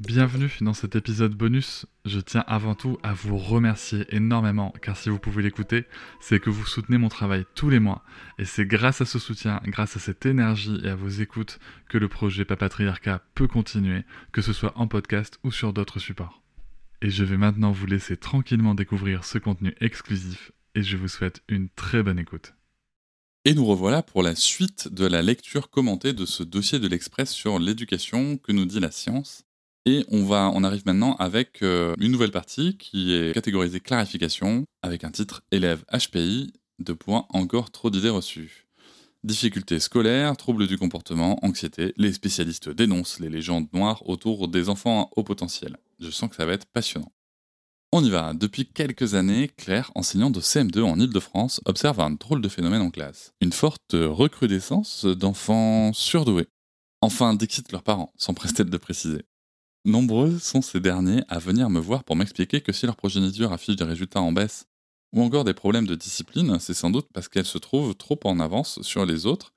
Bienvenue dans cet épisode bonus. Je tiens avant tout à vous remercier énormément car si vous pouvez l'écouter, c'est que vous soutenez mon travail tous les mois et c'est grâce à ce soutien, grâce à cette énergie et à vos écoutes que le projet Papatriarcat peut continuer, que ce soit en podcast ou sur d'autres supports. Et je vais maintenant vous laisser tranquillement découvrir ce contenu exclusif et je vous souhaite une très bonne écoute. Et nous revoilà pour la suite de la lecture commentée de ce dossier de l'Express sur l'éducation que nous dit la science. Et on, va, on arrive maintenant avec euh, une nouvelle partie qui est catégorisée clarification, avec un titre élève HPI, de points encore trop d'idées reçues. Difficultés scolaires, troubles du comportement, anxiété, les spécialistes dénoncent les légendes noires autour des enfants à haut potentiel. Je sens que ça va être passionnant. On y va. Depuis quelques années, Claire, enseignante de CM2 en Ile-de-France, observe un drôle de phénomène en classe. Une forte recrudescence d'enfants surdoués. Enfin, déquittent leurs parents, sans prester de préciser. Nombreux sont ces derniers à venir me voir pour m'expliquer que si leur progéniture affiche des résultats en baisse ou encore des problèmes de discipline, c'est sans doute parce qu'elle se trouve trop en avance sur les autres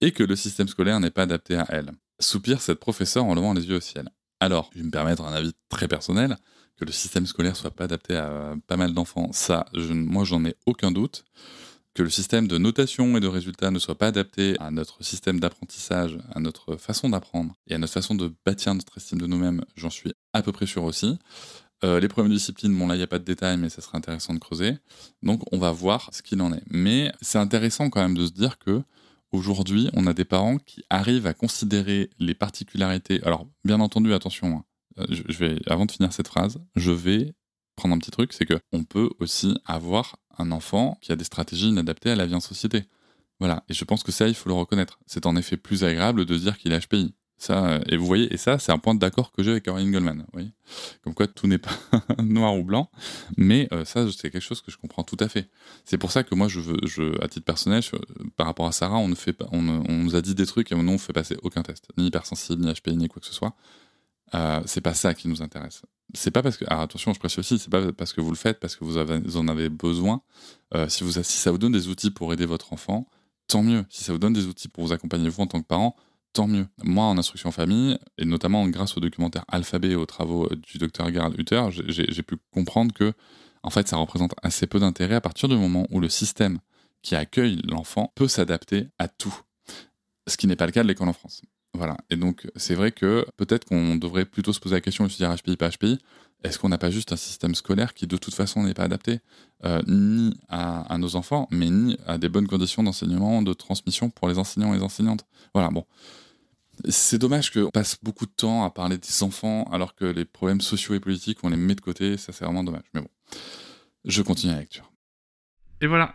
et que le système scolaire n'est pas adapté à elle. Soupire cette professeure en levant les yeux au ciel. Alors, je vais me permettre un avis très personnel, que le système scolaire soit pas adapté à pas mal d'enfants, ça, moi j'en ai aucun doute que le système de notation et de résultats ne soit pas adapté à notre système d'apprentissage, à notre façon d'apprendre et à notre façon de bâtir notre estime de nous-mêmes, j'en suis à peu près sûr aussi. Euh, les problèmes de discipline, bon là il n'y a pas de détails, mais ça serait intéressant de creuser. Donc on va voir ce qu'il en est. Mais c'est intéressant quand même de se dire que aujourd'hui on a des parents qui arrivent à considérer les particularités. Alors bien entendu, attention, hein, euh, je vais avant de finir cette phrase, je vais prendre un petit truc, c'est que on peut aussi avoir un enfant qui a des stratégies inadaptées à la vie en société. Voilà, et je pense que ça, il faut le reconnaître. C'est en effet plus agréable de dire qu'il est HPI. Ça, euh, et vous voyez, et ça, c'est un point d'accord que j'ai avec Caroline Goldman. Voyez Comme quoi, tout n'est pas noir ou blanc, mais euh, ça, c'est quelque chose que je comprends tout à fait. C'est pour ça que moi, je veux, je, à titre personnel, par rapport à Sarah, on, ne fait pas, on, on, nous a dit des trucs et nous, on ne fait passer aucun test, ni hypersensible, ni HPI, ni quoi que ce soit. Euh, c'est pas ça qui nous intéresse. C'est pas parce que, alors attention, je précise aussi, c'est pas parce que vous le faites, parce que vous, en avez besoin. Euh, si, ça vous donne des outils pour aider votre enfant, tant mieux. Si ça vous donne des outils pour vous accompagner vous en tant que parent, tant mieux. Moi, en instruction famille, et notamment grâce au documentaire Alphabet et aux travaux du docteur Gerald Hutter, j'ai pu comprendre que, en fait, ça représente assez peu d'intérêt à partir du moment où le système qui accueille l'enfant peut s'adapter à tout. Ce qui n'est pas le cas de l'école en France. Voilà. Et donc, c'est vrai que peut-être qu'on devrait plutôt se poser la question et se dire HPI, pas HPI. Est-ce qu'on n'a pas juste un système scolaire qui, de toute façon, n'est pas adapté euh, ni à, nos enfants, mais ni à des bonnes conditions d'enseignement, de transmission pour les enseignants et les enseignantes? Voilà, bon. C'est dommage qu'on passe beaucoup de temps à parler des enfants alors que les problèmes sociaux et politiques, on les met de côté. Ça, c'est vraiment dommage. Mais bon, je continue la lecture. Et voilà,